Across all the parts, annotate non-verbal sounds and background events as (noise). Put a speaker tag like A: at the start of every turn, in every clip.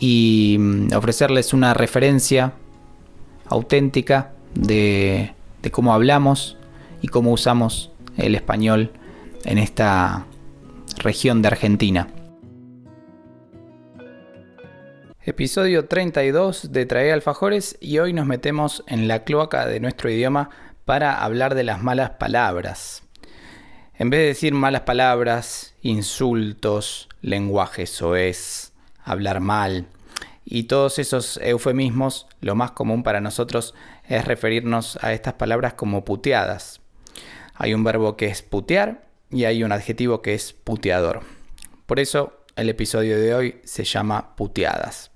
A: y mm, ofrecerles una referencia auténtica de, cómo hablamos y cómo usamos el español en esta región de Argentina. Episodio 32 de Trae Alfajores y hoy nos metemos en la cloaca de nuestro idioma para hablar de las malas palabras. En vez de decir malas palabras, insultos, lenguaje soez, hablar mal y todos esos eufemismos, lo más común para nosotros es referirnos a estas palabras como puteadas. Hay un verbo que es putear y hay un adjetivo que es puteador. Por eso el episodio de hoy se llama puteadas.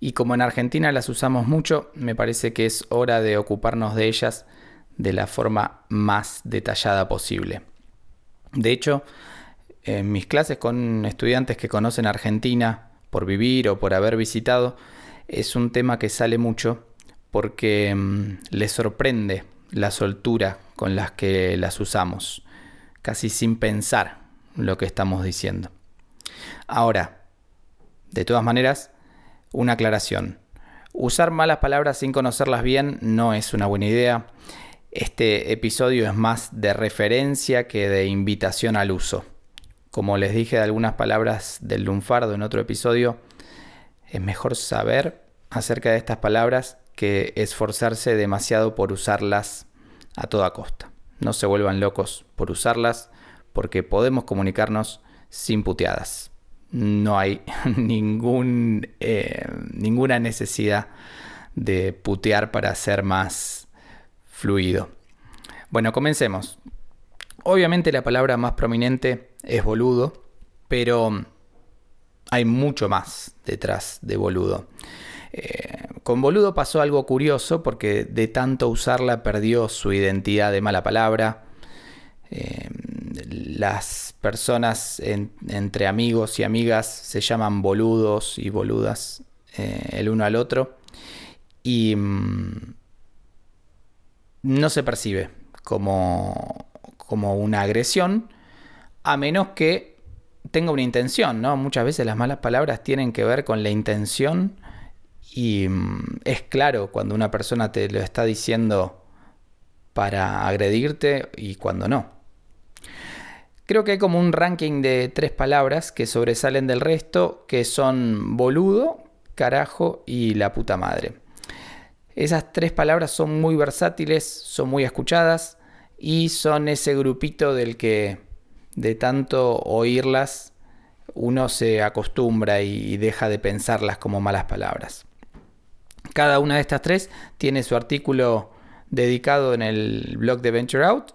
A: Y como en Argentina las usamos mucho, me parece que es hora de ocuparnos de ellas de la forma más detallada posible. De hecho, en mis clases con estudiantes que conocen Argentina por vivir o por haber visitado, es un tema que sale mucho porque mm, les sorprende la soltura con las que las usamos, casi sin pensar lo que estamos diciendo. Ahora, de todas maneras, una aclaración. Usar malas palabras sin conocerlas bien no es una buena idea este episodio es más de referencia que de invitación al uso. Como les dije de algunas palabras del lunfardo en otro episodio, es mejor saber acerca de estas palabras que esforzarse demasiado por usarlas a toda costa. No se vuelvan locos por usarlas porque podemos comunicarnos sin puteadas. No hay (laughs) ningún, eh, ninguna necesidad de putear para ser más fluido. Bueno, comencemos. Obviamente la palabra más prominente es boludo, pero hay mucho más detrás de boludo. Eh, con boludo pasó algo curioso porque de tanto usarla perdió su identidad de mala palabra. Eh, las personas entre amigos y amigas se llaman boludos y boludas eh, el uno al otro. Y mm, no se percibe como, como una agresión, a menos que tenga una intención, ¿no? Muchas veces las malas palabras tienen que ver con la intención y mm, es claro cuando una persona te lo está diciendo para agredirte y cuando no. Creo que hay como un ranking de tres palabras que sobresalen del resto, que son boludo, carajo y la puta madre. Esas tres palabras son muy versátiles, son muy escuchadas y son ese grupito del que de tanto oírlas uno se acostumbra y deja de pensarlas como malas palabras. Cada una de estas tres tiene su artículo dedicado en el blog de Venture Out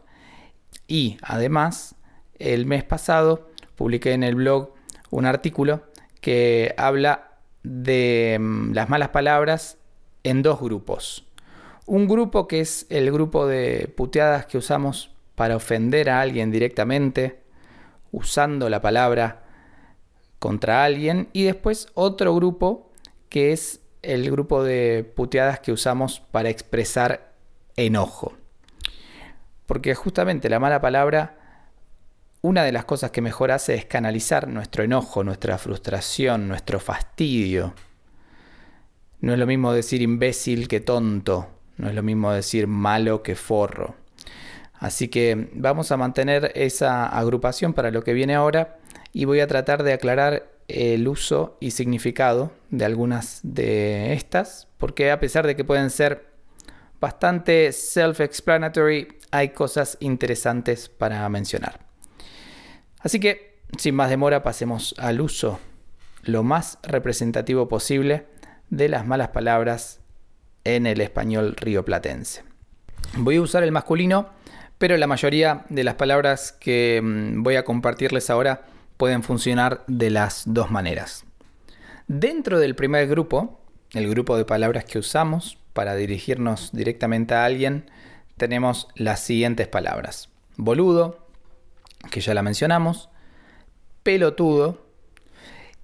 A: y además el mes pasado publiqué en el blog un artículo que habla de mm, las malas palabras en dos grupos. Un grupo que es el grupo de puteadas que usamos para ofender a alguien directamente, usando la palabra contra alguien. Y después otro grupo que es el grupo de puteadas que usamos para expresar enojo. Porque justamente la mala palabra, una de las cosas que mejor hace es canalizar nuestro enojo, nuestra frustración, nuestro fastidio, no es lo mismo decir imbécil que tonto, no es lo mismo decir malo que forro. Así que vamos a mantener esa agrupación para lo que viene ahora y voy a tratar de aclarar el uso y significado de algunas de estas, porque a pesar de que pueden ser bastante self-explanatory, hay cosas interesantes para mencionar. Así que, sin más demora, pasemos al uso lo más representativo posible de las malas palabras en el español rioplatense. Voy a usar el masculino, pero la mayoría de las palabras que mm, voy a compartirles ahora pueden funcionar de las dos maneras. Dentro del primer grupo, el grupo de palabras que usamos para dirigirnos directamente a alguien, tenemos las siguientes palabras. Boludo, que ya la mencionamos, pelotudo,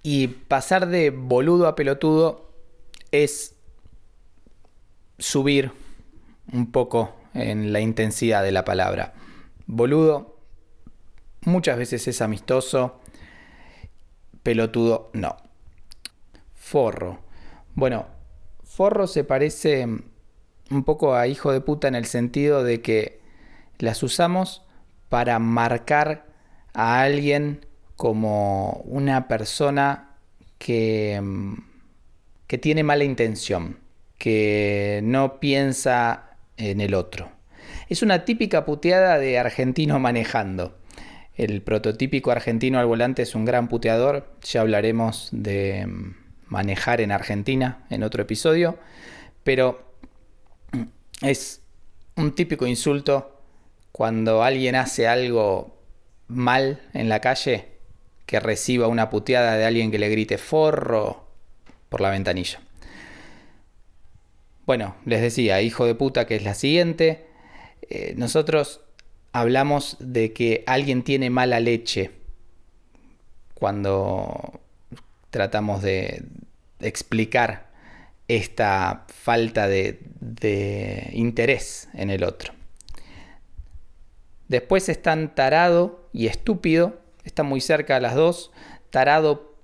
A: y pasar de boludo a pelotudo es subir un poco en la intensidad de la palabra. Boludo muchas veces es amistoso, pelotudo no. Forro. Bueno, forro se parece un poco a hijo de puta en el sentido de que las usamos para marcar a alguien como una persona que, que tiene mala intención, que no piensa en el otro. Es una típica puteada de argentino manejando. El prototípico argentino al volante es un gran puteador. Ya hablaremos de manejar en Argentina en otro episodio. Pero es un típico insulto cuando alguien hace algo mal en la calle que reciba una puteada de alguien que le grite forro por la ventanilla. Bueno, les decía, hijo de puta, que es la siguiente. Eh, nosotros hablamos de que alguien tiene mala leche cuando tratamos de explicar esta falta de, interés en el otro. Después están tarado y estúpido, están muy cerca a las dos. Tarado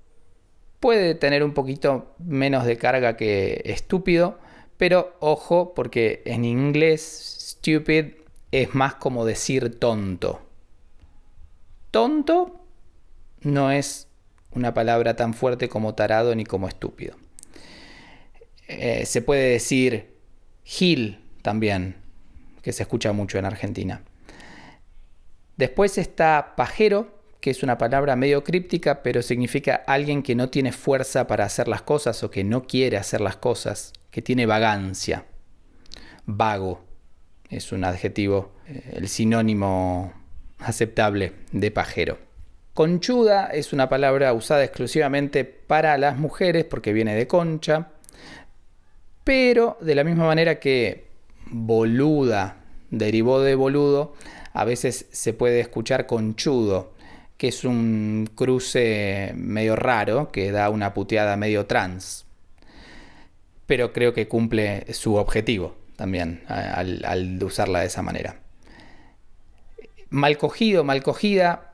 A: puede tener un poquito menos de carga que estúpido, pero ojo, porque en inglés stupid es más como decir tonto. Tonto no es una palabra tan fuerte como tarado ni como estúpido. Eh, se puede decir gil también, que se escucha mucho en Argentina. Después está pajero, que es una palabra medio críptica, pero significa alguien que no tiene fuerza para hacer las cosas o que no quiere hacer las cosas que tiene vagancia. Vago es un adjetivo, eh, el sinónimo aceptable de pajero. Conchuda es una palabra usada exclusivamente para las mujeres porque viene de concha, pero de la misma manera que boluda derivó de boludo, a veces se puede escuchar conchudo, que es un cruce medio raro que da una puteada medio trans pero creo que cumple su objetivo también al, usarla de esa manera. Mal cogido, mal cogida,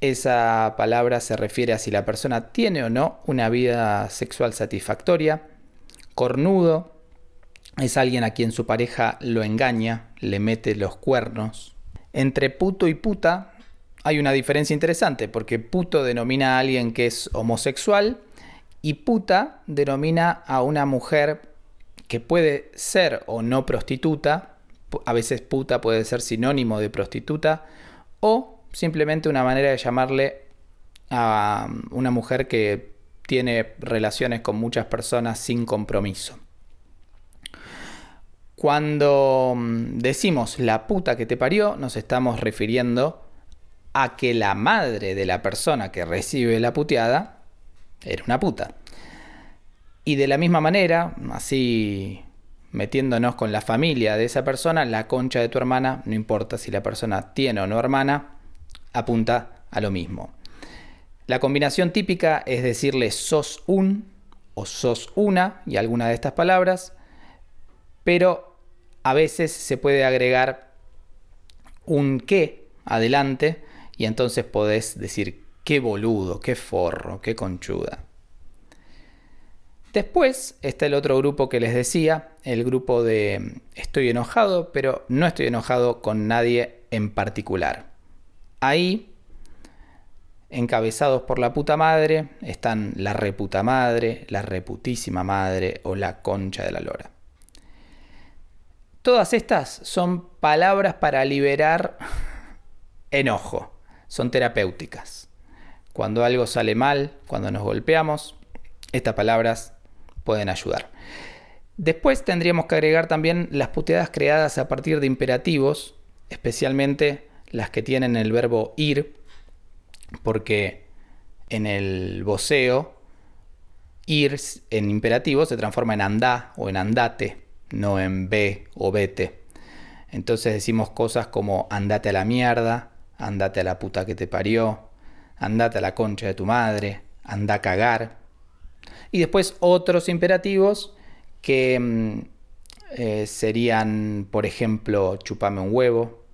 A: esa palabra se refiere a si la persona tiene o no una vida sexual satisfactoria. Cornudo es alguien a quien su pareja lo engaña, le mete los cuernos. Entre puto y puta hay una diferencia interesante, porque puto denomina a alguien que es homosexual y puta denomina a una mujer que puede ser o no prostituta, a veces puta puede ser sinónimo de prostituta, o simplemente una manera de llamarle a una mujer que tiene relaciones con muchas personas sin compromiso. Cuando mm, decimos la puta que te parió, nos estamos refiriendo a que la madre de la persona que recibe la puteada era una puta. Y de la misma manera, así metiéndonos con la familia de esa persona, la concha de tu hermana, no importa si la persona tiene o no hermana, apunta a lo mismo. La combinación típica es decirle sos un o sos una y alguna de estas palabras, pero a veces se puede agregar un qué adelante y entonces podés decir Qué boludo, qué forro, qué conchuda. Después está el otro grupo que les decía, el grupo de estoy enojado, pero no estoy enojado con nadie en particular. Ahí, encabezados por la puta madre, están la reputa madre, la reputísima madre o la concha de la lora. Todas estas son palabras para liberar (laughs) enojo, son terapéuticas. Cuando algo sale mal, cuando nos golpeamos, estas palabras pueden ayudar. Después tendríamos que agregar también las puteadas creadas a partir de imperativos, especialmente las que tienen el verbo ir, porque en el voceo ir en imperativo se transforma en andá o en andate, no en ve o vete. Entonces decimos cosas como andate a la mierda, andate a la puta que te parió, andate a la concha de tu madre, anda a cagar. Y después otros imperativos que mm, eh, serían, por ejemplo, chupame un huevo,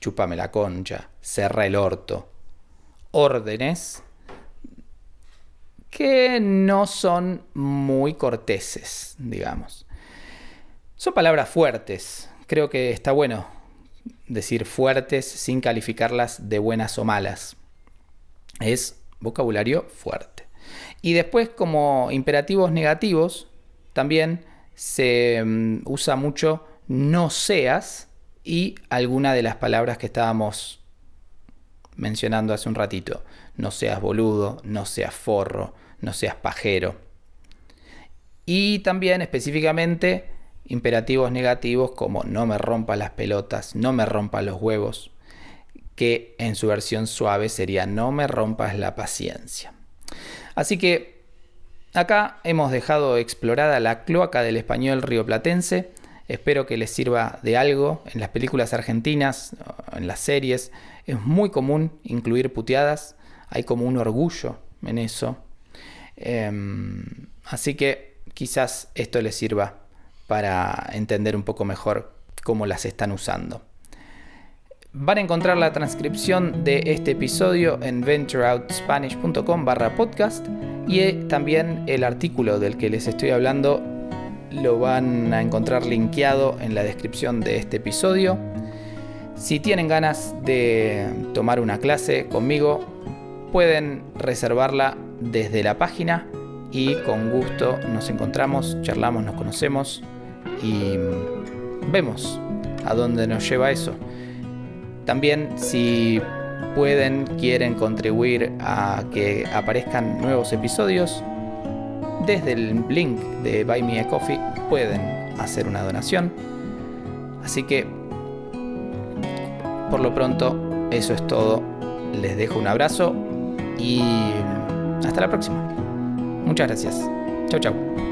A: chupame la concha, cerra el orto. Órdenes que no son muy corteses, digamos. Son palabras fuertes. Creo que está bueno decir fuertes sin calificarlas de buenas o malas. Es vocabulario fuerte. Y después como imperativos negativos, también se mm, usa mucho no seas y alguna de las palabras que estábamos mencionando hace un ratito. No seas boludo, no seas forro, no seas pajero. Y también específicamente imperativos negativos como no me rompa las pelotas, no me rompa los huevos, que en su versión suave sería no me rompas la paciencia. Así que acá hemos dejado explorada la cloaca del español rioplatense. Espero que les sirva de algo. En las películas argentinas, en las series, es muy común incluir puteadas. Hay como un orgullo en eso. Em, así que quizás esto les sirva para entender un poco mejor cómo las están usando. Van a encontrar la transcripción de este episodio en ventureoutspanish.com barra podcast y eh, también el artículo del que les estoy hablando lo van a encontrar linkeado en la descripción de este episodio. Si tienen ganas de tomar una clase conmigo, pueden reservarla desde la página y con gusto nos encontramos, charlamos, nos conocemos y vemos a dónde nos lleva eso. También si pueden, quieren contribuir a que aparezcan nuevos episodios, desde el link de Buy Me a Coffee pueden hacer una donación. Así que, por lo pronto, eso es todo. Les dejo un abrazo y hasta la próxima. Muchas gracias. Chau, chau.